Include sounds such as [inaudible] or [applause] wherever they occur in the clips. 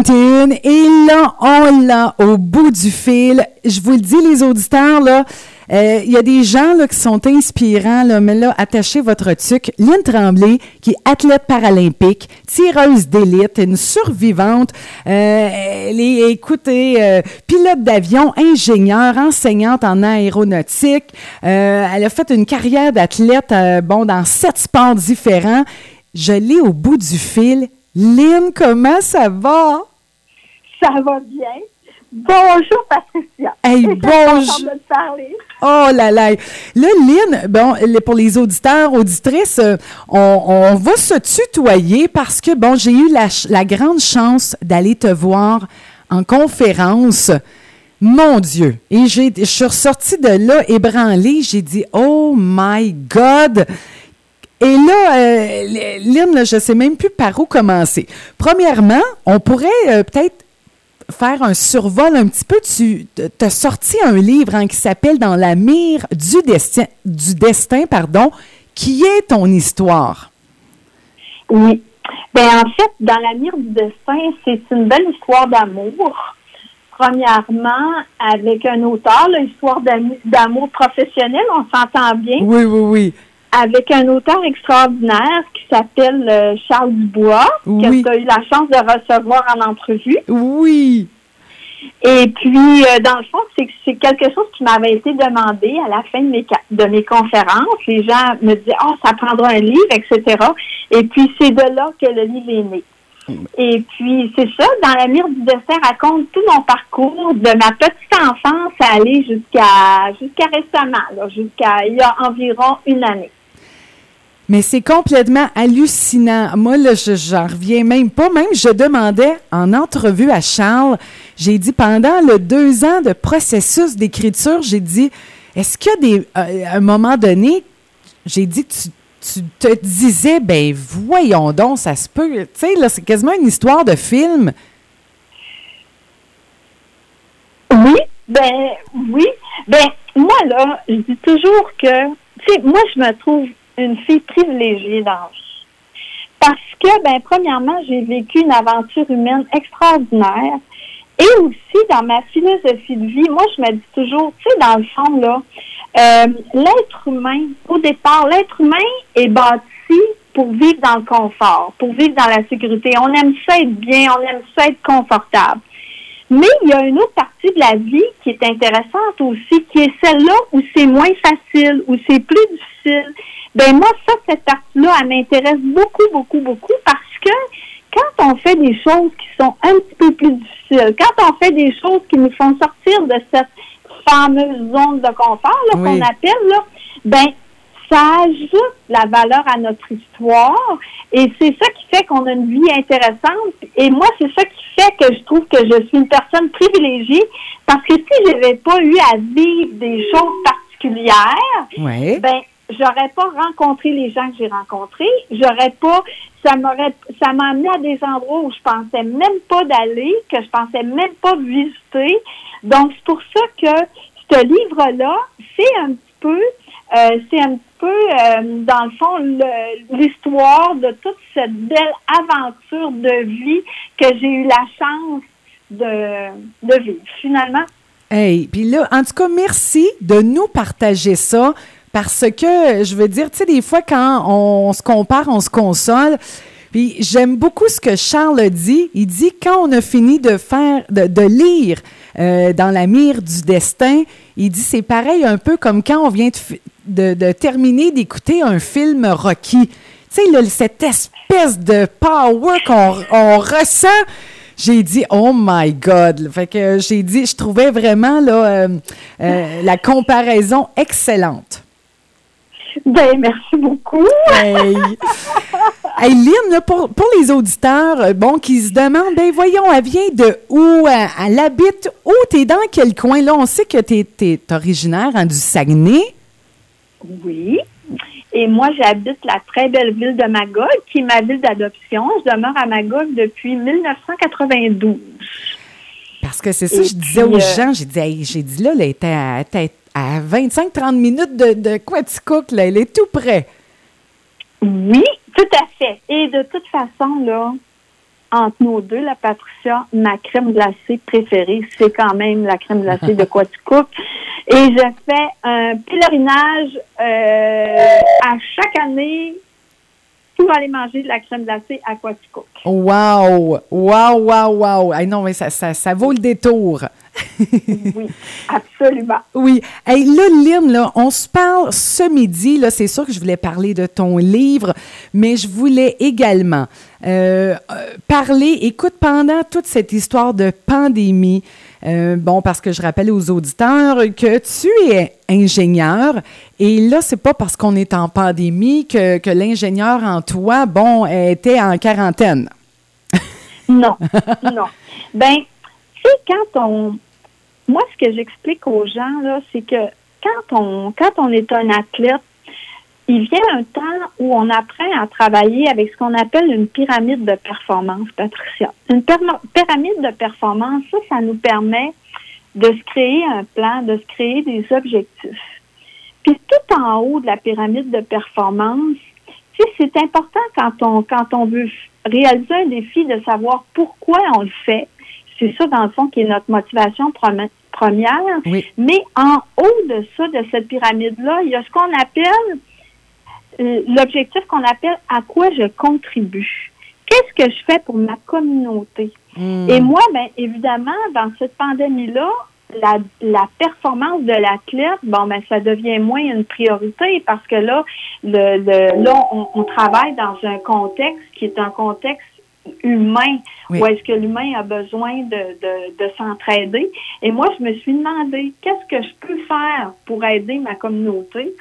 Et là, on l'a au bout du fil. Je vous le dis, les auditeurs, là, euh, il y a des gens là, qui sont inspirants, là, mais là, attachez votre tuque. Lynn Tremblay, qui est athlète paralympique, tireuse d'élite, une survivante. Euh, elle est, écoutez, euh, pilote d'avion, ingénieure, enseignante en aéronautique. elle a fait une carrière d'athlète, bon, dans sept sports différents. Je l'ai au bout du fil. Lynn, comment ça va? Ça va bien. Bonjour, Patricia. Hey, bonjour. Oh là là. Là, Lynn, bon, pour les auditeurs, auditrices, euh, on, va se tutoyer parce que, bon, j'ai eu la, grande chance d'aller te voir en conférence. Mon Dieu! Et j'ai, je suis ressortie de là ébranlée. J'ai dit, oh my God! Et là, euh, Lynn, je ne sais même plus par où commencer. Premièrement, on pourrait euh, peut-être faire un survol un petit peu. Tu as sorti un livre hein, qui s'appelle Dans la mire du destin, du destin pardon, qui est ton histoire? Oui. Ben, en fait, Dans la mire du destin, c'est une belle histoire d'amour. Premièrement, avec un auteur, l'histoire d'amour professionnel, on s'entend bien. Oui, oui, oui avec un auteur extraordinaire qui s'appelle euh, Charles Dubois, que tu as eu la chance de recevoir en entrevue. Oui. Et puis, euh, dans le fond, c'est quelque chose qui m'avait été demandé à la fin de mes, de mes conférences. Les gens me disaient, oh, ça prendra un livre, etc. Et puis, c'est de là que le livre est né. Et puis, c'est ça, dans la mire du dessin, raconte tout mon parcours de ma petite enfance à aller jusqu'à jusqu'à récemment, jusqu'à il y a environ une année. Mais c'est complètement hallucinant. Moi, là, je j'en reviens même pas. Même, je demandais en entrevue à Charles, j'ai dit pendant le deux ans de processus d'écriture, j'ai dit, est-ce qu'il y a des, euh, un moment donné, j'ai dit, tu, tu te disais, ben voyons donc, ça se peut. Tu sais, là, c'est quasiment une histoire de film. Oui, ben oui. Ben, moi, là, je dis toujours que, tu sais, moi, je me trouve une fille privilégiée dans Parce que, ben, premièrement, j'ai vécu une aventure humaine extraordinaire. Et aussi, dans ma philosophie de vie, moi, je me dis toujours, tu sais, dans le fond, là, euh, l'être humain, au départ, l'être humain est bâti pour vivre dans le confort, pour vivre dans la sécurité. On aime ça être bien, on aime ça être confortable. Mais il y a une autre partie de la vie qui est intéressante aussi, qui est celle-là où c'est moins facile, où c'est plus difficile, ben moi, ça, cette partie-là, elle m'intéresse beaucoup, beaucoup, beaucoup parce que quand on fait des choses qui sont un petit peu plus difficiles, quand on fait des choses qui nous font sortir de cette fameuse zone de confort qu'on appelle, là, ben ça ajoute la valeur à notre histoire et c'est ça qui fait qu'on a une vie intéressante. Et moi, c'est ça qui fait que je trouve que je suis une personne privilégiée parce que si je n'avais pas eu à vivre des choses particulières, ben j'aurais pas rencontré les gens que j'ai rencontrés, j'aurais pas, ça m'aurait, ça m'a amené à des endroits où je pensais même pas d'aller, que je pensais même pas visiter. Donc c'est pour ça que ce livre-là, c'est un petit peu, euh, c'est un petit peu euh, dans le fond l'histoire de toute cette belle aventure de vie que j'ai eu la chance de, de vivre finalement. Hey, puis là, en tout cas, merci de nous partager ça. Parce que, je veux dire, tu sais, des fois, quand on, se compare, on se console. Puis j'aime beaucoup ce que Charles dit. Il dit quand on a fini de faire, de, lire euh, dans la mire du destin, il dit c'est pareil un peu comme quand on vient de, terminer d'écouter un film Rocky. Tu sais, cette espèce de power qu'on ressent. J'ai dit oh my God. Fait que j'ai dit, je trouvais vraiment là euh, euh, la comparaison excellente. Ben, merci beaucoup. hey. hey Lynn, pour, les auditeurs euh, bon, qui se demandent, ben voyons, elle vient de où? Elle, habite où? T'es dans quel coin? Là, on sait que tu es, originaire hein, du Saguenay. Oui. Et moi, j'habite la très belle ville de Magog, qui est ma ville d'adoption. Je demeure à Magog depuis 1992. Parce que c'est ça, je disais aux euh, gens, j'ai dit, j'ai dit là, elle était à, à 25-30 minutes de, de Quaticook, là. Elle est tout près. Oui, tout à fait. Et de toute façon, là, entre nos deux, la Patricia, ma crème glacée préférée, c'est quand même la crème glacée de Quaticook. Et je fais un pèlerinage euh, à chaque année pour aller manger de la crème glacée à Quaticook. Wow! Wow, wow, wow! Hey, non, mais ça, ça, ça vaut le détour. [laughs] oui, absolument. Oui. Hey, là, Lynn, là, on se parle ce midi. Là, c'est sûr que je voulais parler de ton livre, mais je voulais également euh, euh, parler, écoute, pendant toute cette histoire de pandémie, euh, bon, parce que je rappelle aux auditeurs que tu es ingénieur et là, c'est pas parce qu'on est en pandémie que, que l'ingénieur en toi, bon, était en quarantaine. [laughs] non, non. Ben, tu sais, quand on, moi, ce que j'explique aux gens, là, c'est que quand on, quand on est un athlète, il vient un temps où on apprend à travailler avec ce qu'on appelle une pyramide de performance, Patricia. Une pyramide de performance, ça, ça nous permet de se créer un plan, de se créer des objectifs. Puis tout en haut de la pyramide de performance, c'est important quand on, quand on veut réaliser un défi de savoir pourquoi on le fait. C'est ça, dans le fond, qui est notre motivation première. Mais en haut de ça, de cette pyramide-là, il y a ce qu'on appelle l'objectif qu'on appelle à quoi je contribue. Qu'est-ce que je fais pour ma communauté? Hmm. Et moi, bien évidemment, dans cette pandémie-là, la, la performance de l'athlète, bon, ben, ça devient moins une priorité parce que là, le, le là, on, on travaille dans un contexte qui est un contexte humain ou est-ce que l'humain a besoin de, de, de s'entraider. Et moi, je me suis demandé qu'est-ce que je peux faire pour aider ma communauté?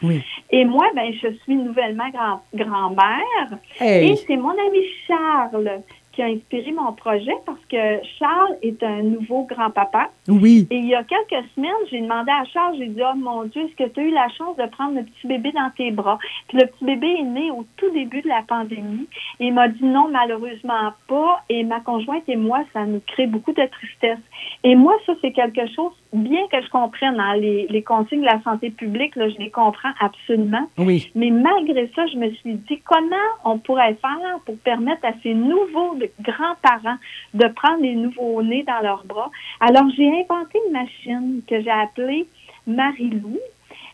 Et moi, ben, je suis nouvellement grand, grand-mère. Et c'est mon ami Charles qui a inspiré mon projet parce que Charles est un nouveau grand-papa. Oui. Et il y a quelques semaines, j'ai demandé à Charles, j'ai dit, oh mon Dieu, est-ce que tu as eu la chance de prendre le petit bébé dans tes bras? Puis le petit bébé est né au tout début de la pandémie. Et il m'a dit non, malheureusement pas. Et ma conjointe et moi, ça nous crée beaucoup de tristesse. Et moi, ça, c'est quelque chose, bien que je comprenne hein, les, les consignes de la santé publique, là, je les comprends absolument. Oui. Mais malgré ça, je me suis dit, comment on pourrait faire pour permettre à ces nouveaux grands-parents de prendre les nouveaux-nés dans leurs bras? Alors, j'ai inventé une machine que j'ai appelée Marilou.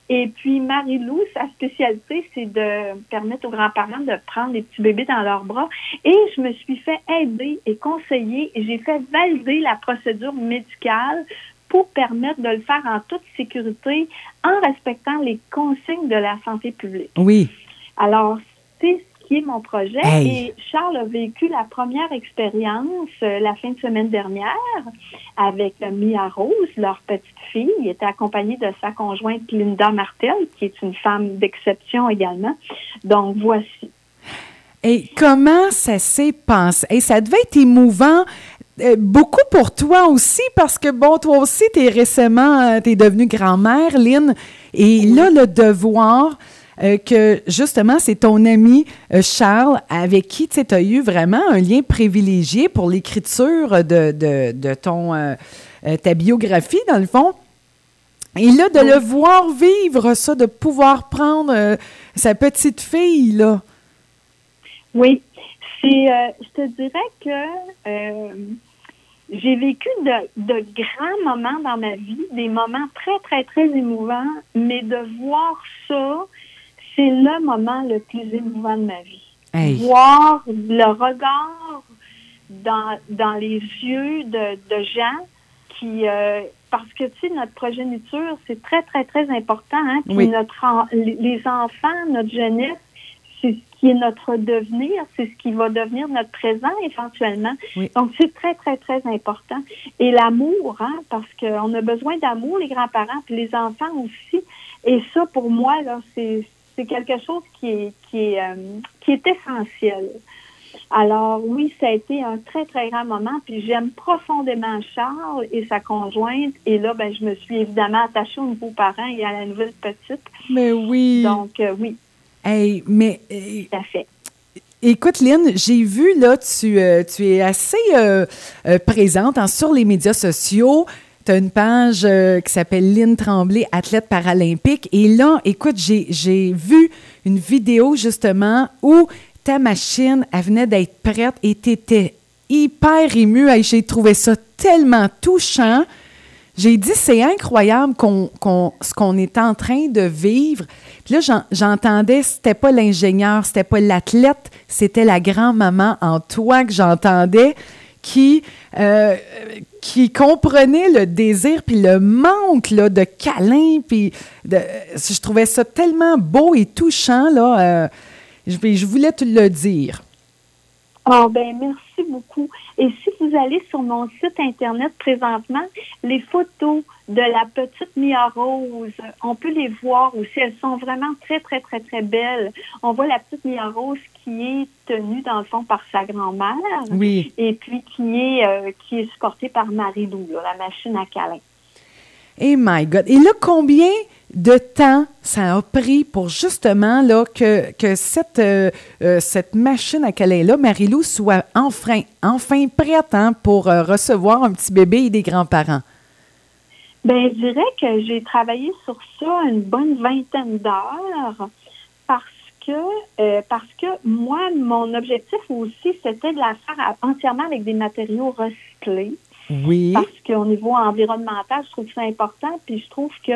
Et puis, Marie-Lou, sa spécialité, c'est de permettre aux grands-parents de prendre les petits bébés dans leurs bras. Et je me suis fait aider et conseiller et j'ai fait valider la procédure médicale pour permettre de le faire en toute sécurité en respectant les consignes de la santé publique. Oui. Alors, c'est qui est mon projet. Et Charles a vécu la première expérience euh, la fin de semaine dernière avec Mia Rose, leur petite fille. Il était accompagné de sa conjointe Linda Martel, qui est une femme d'exception également. Donc, voici. Et comment ça s'est passé? Et ça devait être émouvant. Euh, beaucoup pour toi aussi, parce que, bon, toi aussi, tu es récemment, euh, tu es devenue grand-mère, Lynn, et là, le devoir, euh, que justement, c'est ton ami euh, Charles avec qui tu as eu vraiment un lien privilégié pour l'écriture de, de, ton euh, ta biographie, dans le fond. Et là, de le voir vivre ça, de pouvoir prendre sa petite fille, là. Oui. C'est, je te dirais que j'ai vécu de, de, grands moments dans ma vie, des moments très, très, très émouvants, mais de voir ça, c'est le moment le plus émouvant de ma vie. Voir le regard dans, dans les yeux de, de gens qui, euh, parce que, tu sais, notre progéniture, c'est très, très, très important. Hein? Puis notre, les enfants, notre jeunesse, c'est ce qui est notre devenir, c'est ce qui va devenir notre présent éventuellement. Donc, c'est très, très, très important. Et l'amour, hein, parce qu'on a besoin d'amour, les grands-parents, puis les enfants aussi. Et ça, pour moi, là, c'est c'est quelque chose qui est, qui est, euh, qui est essentiel. Alors oui, ça a été un très, très grand moment. Puis j'aime profondément Charles et sa conjointe. Et là, ben, je me suis évidemment attachée aux nouveaux parents et à la nouvelle petite. Mais oui. Donc euh, oui. Hey, mais. Tout à fait. Écoute, Lynn, j'ai vu, là, tu, euh, tu es assez présente hein, sur les médias sociaux. Tu as une page euh, qui s'appelle Lynn Tremblay, athlète paralympique. Et là, écoute, j'ai vu une vidéo justement où ta machine, elle venait d'être prête et tu étais hyper émue. J'ai trouvé ça tellement touchant. J'ai dit, c'est incroyable qu'on, ce qu'on est en train de vivre. Là, j'entendais, c'était pas l'ingénieur, c'était pas l'athlète, c'était la grand-maman en toi que j'entendais qui, euh, qui comprenait le désir puis le manque là, de câlin. Puis je trouvais ça tellement beau et touchant. Là, euh, je, je voulais te le dire. Oh, ben merci beaucoup. Et si vous allez sur mon site Internet présentement, les photos de la petite Mia Rose, on peut les voir aussi. Elles sont vraiment très, très, très, très belles. On voit la petite Mia Rose qui est tenue, dans le fond, par sa grand-mère. Oui. Et puis qui est, euh, qui est supportée par Marie-Lou, la machine à câlin. Eh my God. Et là, combien de temps ça a pris pour justement là, que, que cette, euh, euh, cette machine à câlin-là, Marie-Lou, soit enfin, enfin prête hein, pour euh, recevoir un petit bébé et des grands-parents? Bien, je dirais que j'ai travaillé sur ça une bonne vingtaine d'heures parce que parce que moi, mon objectif aussi, c'était de la faire entièrement avec des matériaux recyclés. Oui. Parce qu'au niveau environnemental, je trouve ça important. Puis je trouve que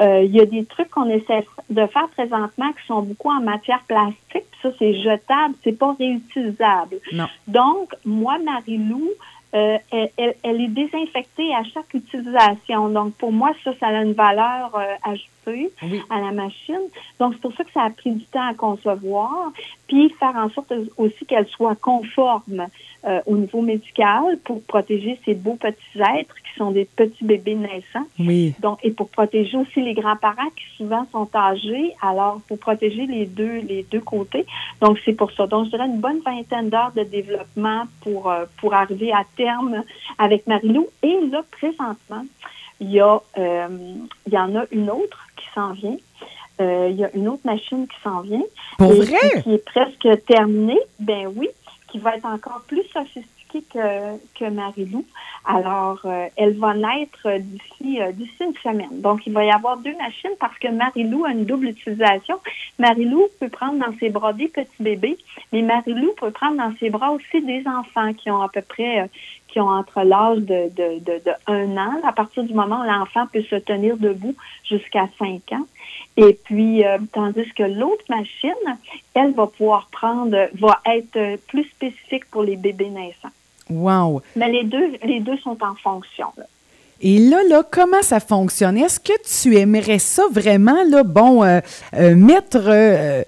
euh, il y a des trucs qu'on essaie de faire présentement qui sont beaucoup en matière plastique. Puis ça, c'est jetable, c'est pas réutilisable. Non. Donc, moi, Marie-Lou, euh, elle, elle, est désinfectée à chaque utilisation. Donc, pour moi, ça, ça a une valeur euh, ajoutée à la machine. Donc, c'est pour ça que ça a pris du temps à concevoir, puis faire en sorte aussi qu'elle soit conforme euh, au niveau médical pour protéger ces beaux petits êtres qui sont des petits bébés naissants. Oui. Donc, et pour protéger aussi les grands-parents qui souvent sont âgés, alors pour protéger les deux, les deux côtés. Donc, c'est pour ça. Donc, je dirais une bonne vingtaine d'heures de développement pour, euh, pour arriver à terme avec Marilou. Et là, présentement, il y, a, euh, il y en a une autre qui s'en vient. Il y a une autre machine qui s'en vient. Pour vrai? Qui est presque terminée. Ben oui qui va être encore plus sophistiquée que, que Marie-Lou. Alors, euh, elle va naître d'ici euh, d'ici une semaine. Donc, il va y avoir deux machines parce que Marie-Lou a une double utilisation. Marie-Lou peut prendre dans ses bras des petits bébés, mais Marie-Lou peut prendre dans ses bras aussi des enfants qui ont à peu près, euh, qui ont entre l'âge de, de, de, de, un an, à partir du moment où l'enfant peut se tenir debout jusqu'à cinq ans. Et puis, euh, tandis que l'autre machine, elle va pouvoir prendre, va être plus spécifique pour les bébés naissants. Wow. Mais les deux, les deux sont en fonction. Et là, là, comment ça fonctionne? Est-ce que tu aimerais ça vraiment, là, bon, euh, euh, mettre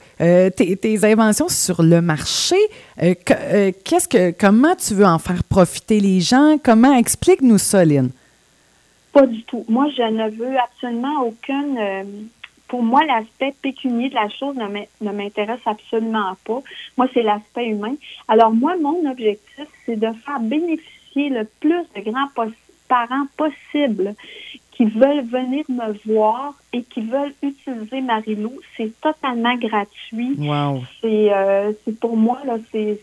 tes, tes, inventions sur le marché? qu'est-ce que, comment tu veux en faire profiter les gens? Comment? Explique-nous ça, Lynn? Pas du tout. Moi, je ne veux absolument aucune pour moi, l'aspect pécunier de la chose ne m'intéresse absolument pas. Moi, c'est l'aspect humain. Alors, moi, mon objectif, c'est de faire bénéficier le plus de grands-parents possible qui veulent venir me voir et qui veulent utiliser Marilou, c'est totalement gratuit. Wow. C'est euh, pour moi là, c'est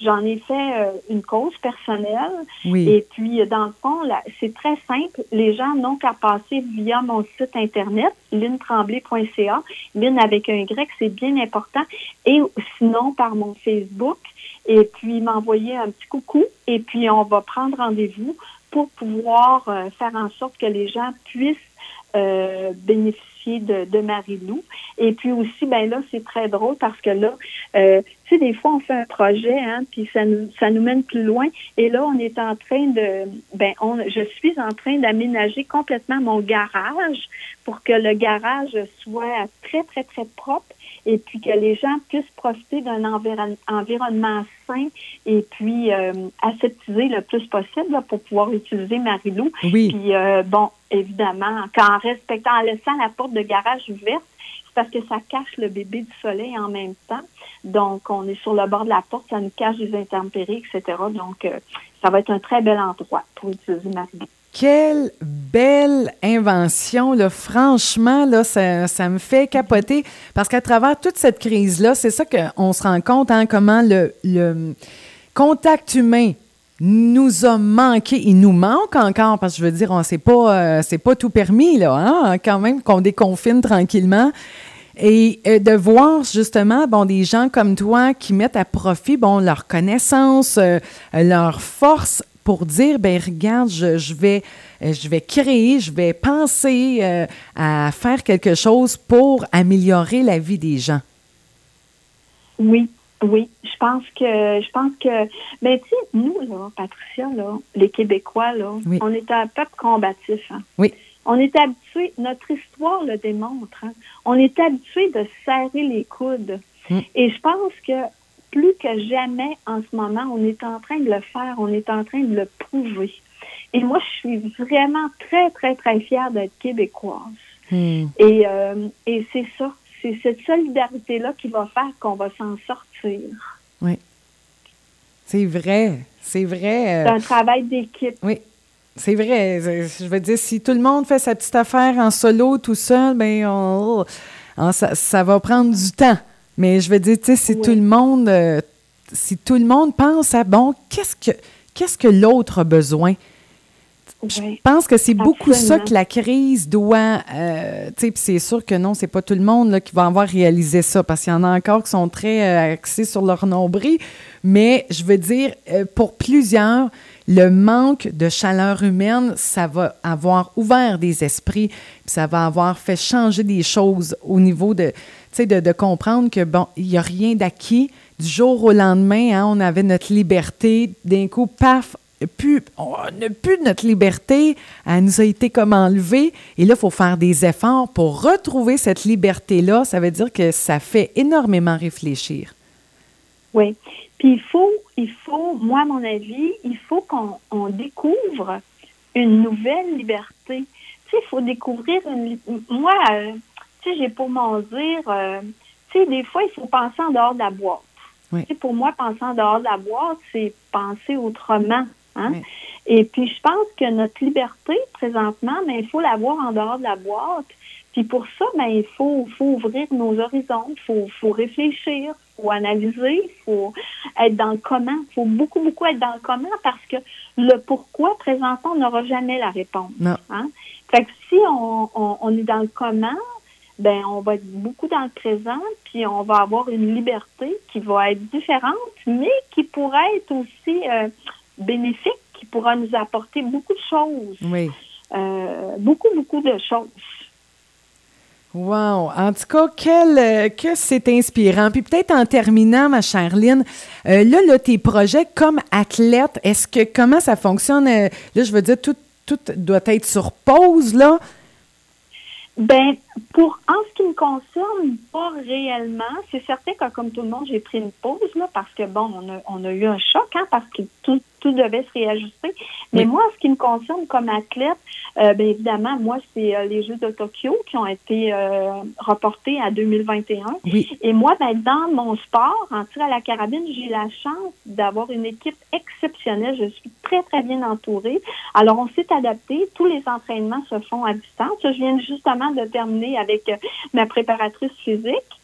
j'en ai fait euh, une cause personnelle. Oui. Et puis dans le fond c'est très simple. Les gens n'ont qu'à passer via mon site internet lintremblay.ca, lin avec un Y, c'est bien important. Et sinon par mon Facebook. Et puis m'envoyer un petit coucou. Et puis on va prendre rendez-vous pour pouvoir euh, faire en sorte que les gens puissent euh, bénéficier de, de Marie-Lou. Et puis aussi, ben là, c'est très drôle parce que là, euh, tu sais, des fois, on fait un projet, hein, puis ça nous, ça nous mène plus loin. Et là, on est en train de, ben, on, je suis en train d'aménager complètement mon garage pour que le garage soit très, très, très propre et puis que les gens puissent profiter d'un environnement sain et puis euh, aseptisé le plus possible pour pouvoir utiliser Marilou. Oui. Puis euh, bon, évidemment, en respectant, en laissant la porte de garage ouverte, c'est parce que ça cache le bébé du soleil en même temps. Donc, on est sur le bord de la porte, ça nous cache des intempéries, etc. Donc, euh, ça va être un très bel endroit pour utiliser Marilou. Quelle belle invention. Franchement, là, ça, me fait capoter parce qu'à travers toute cette crise-là, c'est ça qu'on se rend compte, hein, comment le, contact humain nous a manqué. Il nous manque encore parce que je veux dire, on sait pas, euh, c'est pas tout permis, là, hein, quand même, qu'on déconfine tranquillement. Et euh, de voir justement, bon, des gens comme toi qui mettent à profit, bon, leur connaissance, euh, leur force pour dire, ben regarde, je, vais, euh, je vais créer, je vais penser à faire quelque chose pour améliorer la vie des gens. Oui, oui, je pense que je pense que ben tu sais, nous là, Patricia là, les Québécois là, on est un peuple combatif. Hein? Oui. On est habitué, notre histoire le démontre. Hein? On est habitué de serrer les coudes. Mm. Et je pense que plus que jamais en ce moment, on est en train de le faire, on est en train de le prouver. Et moi, je suis vraiment très, très, très fière d'être québécoise. Mm. Et, euh, et c'est ça, c'est cette solidarité-là qui va faire qu'on va s'en sortir. Oui. C'est vrai, c'est vrai. Euh, c'est un travail d'équipe. Oui, c'est vrai. Je veux dire, si tout le monde fait sa petite affaire en solo, tout seul, ben on, ça, va prendre du temps. Mais je veux dire, tu sais, si tout le monde, euh, si tout le monde pense à bon, qu'est-ce que qu'est-ce que l'autre a besoin? Je pense que c'est beaucoup ça que la crise doit. Euh, tu sais, c'est sûr que non, c'est pas tout le monde là, qui va avoir réalisé ça, parce qu'il y en a encore qui sont très euh, axés sur leur nombril. Mais je veux dire, pour plusieurs, le manque de chaleur humaine, ça va avoir ouvert des esprits, ça va avoir fait changer des choses au niveau de, de, comprendre que, bon, il n'y a rien d'acquis. Du jour au lendemain, hein, on avait notre liberté. D'un coup, paf, plus, on n'a plus notre liberté, elle nous a été comme enlevée. Et là, il faut faire des efforts pour retrouver cette liberté-là. Ça veut dire que ça fait énormément réfléchir. Oui. Puis il faut, il faut, moi, à mon avis, il faut qu'on découvre une nouvelle liberté. Tu sais, il faut découvrir une. Moi, euh, tu sais, j'ai pour m'en dire, euh, tu sais, des fois, il faut penser en dehors de la boîte. Tu sais, pour moi, penser en dehors de la boîte, c'est penser autrement. Hein? Et puis, je pense que notre liberté, présentement, mais il faut l'avoir en dehors de la boîte. Puis pour ça, ben, il faut, faut ouvrir nos horizons, il faut, faut réfléchir, il faut analyser, il faut être dans le comment. Il faut beaucoup, beaucoup être dans le comment parce que le pourquoi, présentement, on n'aura jamais la réponse. Non. Hein? Fait que si on, on, est dans le comment, ben on va être beaucoup dans le présent, puis on va avoir une liberté qui va être différente, mais qui pourrait être aussi euh, bénéfique, qui pourra nous apporter beaucoup de choses. Oui. Euh, beaucoup, beaucoup de choses. Wow! En tout cas, quel, euh, que c'est inspirant. Puis peut-être en terminant, ma chère Lynn, euh, là, là, tes projets comme athlète, est-ce que comment ça fonctionne? Là, je veux dire, tout, tout doit être sur pause, là. Ben, pour en ce qui me concerne, pas réellement. C'est certain que comme tout le monde, j'ai pris une pause là parce que bon, on a, on a eu un choc, hein, parce que tout, tout devait se réajuster. Mais moi, en ce qui me concerne comme athlète, euh, bien évidemment, moi, c'est euh, les Jeux de Tokyo qui ont été euh, reportés à 2021. Et moi, ben, dans mon sport, en tir à la carabine, j'ai la chance d'avoir une équipe exceptionnelle. Je suis très, très bien entourée. Alors, on s'est adapté. Tous les entraînements se font à distance. Je viens justement de terminer avec ma préparatrice physique.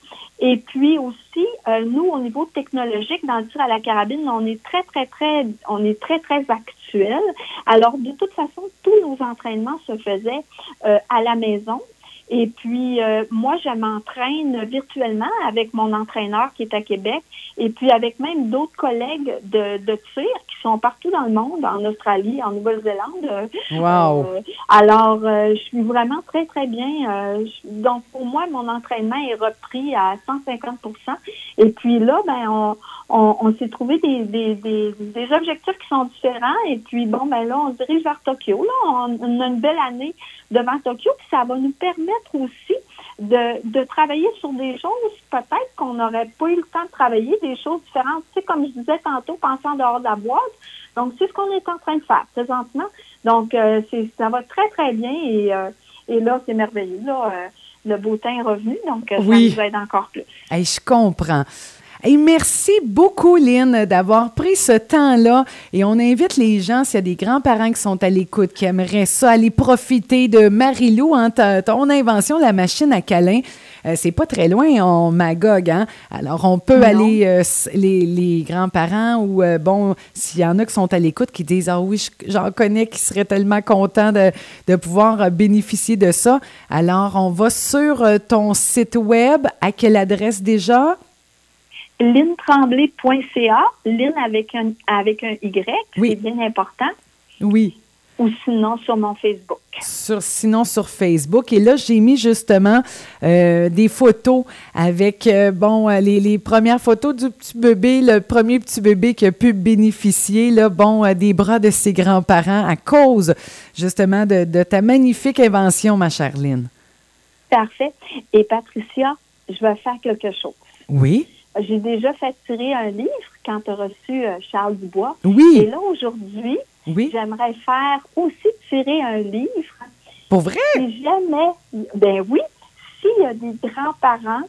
Et puis aussi, euh, nous, au niveau technologique, dans le tir à la carabine, on est très, très, très, on est très, très actuel. Alors, de toute façon, tous nos entraînements se faisaient euh, à la maison. Et puis, euh, moi, je m'entraîne virtuellement avec mon entraîneur qui est à Québec et puis avec même d'autres collègues de, de tir sont partout dans le monde, en Australie, en Nouvelle-Zélande. Wow! Euh, alors, euh, je suis vraiment très, très bien. donc, pour moi, mon entraînement est repris à 150% Et puis là, ben, on, on, s'est trouvé des, des, des, des, objectifs qui sont différents. Et puis, bon, ben là, on se dirige vers Tokyo. Là, on, a une belle année devant Tokyo. Puis ça va nous permettre aussi de, de travailler sur des choses peut-être qu'on n'aurait pas eu le temps de travailler, des choses différentes. Tu sais, comme je disais tantôt, pensant dehors de la boîte. Donc, c'est ce qu'on est en train de faire présentement. Donc, euh, c'est, ça va très, très bien. Et, euh, et là, c'est merveilleux. Là, euh, le beau temps est revenu, donc ça nous aide encore plus. je comprends. Et merci beaucoup, Lynn, d'avoir pris ce temps-là. Et on invite les gens, s'il y a des grands-parents qui sont à l'écoute, qui aimeraient ça, aller profiter de Marilou, hein, ton invention, la machine à câlin. euh, c'est pas très loin, on Magog, hein? Alors, on peut aller, euh, les, grands-parents ou, bon, s'il y en a qui sont à l'écoute, qui disent, ah oui, j'en connais qui seraient tellement contents de, de, pouvoir bénéficier de ça. Alors, on va sur ton site web. À quelle adresse déjà? lintremblay.ca, Lynn avec un, avec un Y, c'est bien important. Oui. Ou sinon sur mon Facebook. Sur, sinon sur Facebook. Et là, j'ai mis justement euh, des photos avec, euh, bon, euh, les, premières photos du petit bébé, le premier petit bébé qui a pu bénéficier, là, bon, des bras de ses grands-parents à cause justement de, de ta magnifique invention, ma chère Lynn. Parfait. Et Patricia, je vais faire quelque chose. Oui. J'ai déjà fait tirer un livre quand tu as reçu euh, Charles Dubois. Oui. Et là, aujourd'hui, j'aimerais faire aussi tirer un livre. Pour vrai? Si jamais, ben oui, s'il y a des grands-parents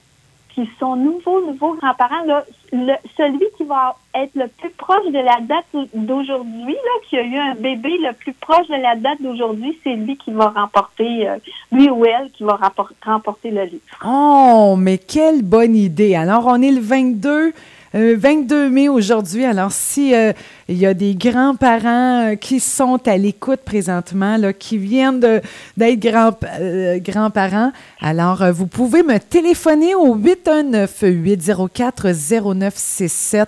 qui sont nouveaux, nouveaux grands-parents, celui qui va être le plus proche de la date d'aujourd'hui, qui a eu un bébé le plus proche de la date d'aujourd'hui, c'est lui qui va remporter, euh, lui ou elle, qui va remporter le livre. Oh, mais quelle bonne idée. Alors, on est le 22 22 euh, mai aujourd'hui. Alors, si euh, il y a des grands-parents euh, qui sont à l'écoute présentement, qui viennent d'être grands, grands-parents, alors vous pouvez me téléphoner au 819-804-0967,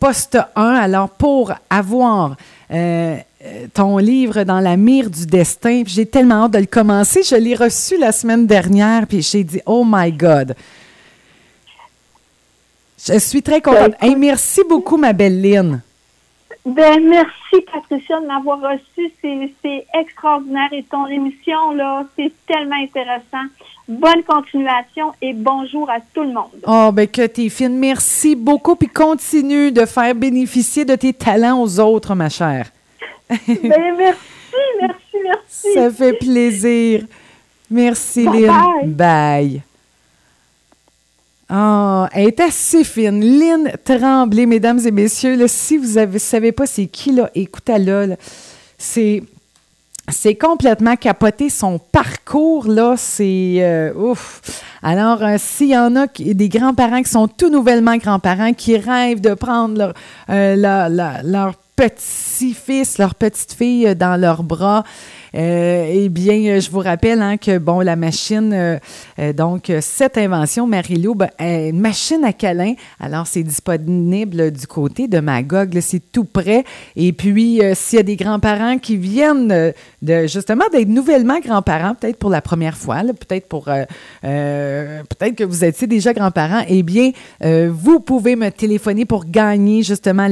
poste 1. Alors, pour avoir ton livre dans la mire du destin. J'ai tellement hâte de le commencer. Je l'ai reçu la semaine dernière, puis j'ai dit, oh my God, je suis très contente. Ben, merci beaucoup, ma belle Lynn. Ben, merci, Patricia, de m'avoir reçu. C'est extraordinaire. Et ton émission, là, c'est tellement intéressant. Bonne continuation et bonjour à tout le monde. Oh, ben, que t'es fine. Merci beaucoup. Puis continue de faire bénéficier de tes talents aux autres, ma chère. [laughs] ben, merci, merci, merci. Ça fait plaisir. Merci, Lynn. bye. Ah, elle est assez fine. Lynn Tremblay, mesdames et messieurs, si vous ne savez pas c'est qui, là, écoutez-la. c'est c'est complètement capoté. Son parcours, là, c'est euh, ouf. Alors, euh, s'il y en a des grands-parents qui sont tout nouvellement grands-parents, qui rêvent de prendre leur, euh, leur petit-fils, leur petite-fille dans leurs bras, eh bien, je vous rappelle hein, que, bon, la machine, euh, euh, donc, cette invention, Marilou, ben, une machine à câlin. Alors, c'est disponible du côté de Magog. C'est tout prêt. Et puis, s'il y a des grands-parents qui viennent de, justement, d'être nouvellement grands-parents, peut-être pour la première fois, peut-être pour, peut-être que vous étiez déjà grands-parents, eh bien, vous pouvez me téléphoner pour gagner, justement,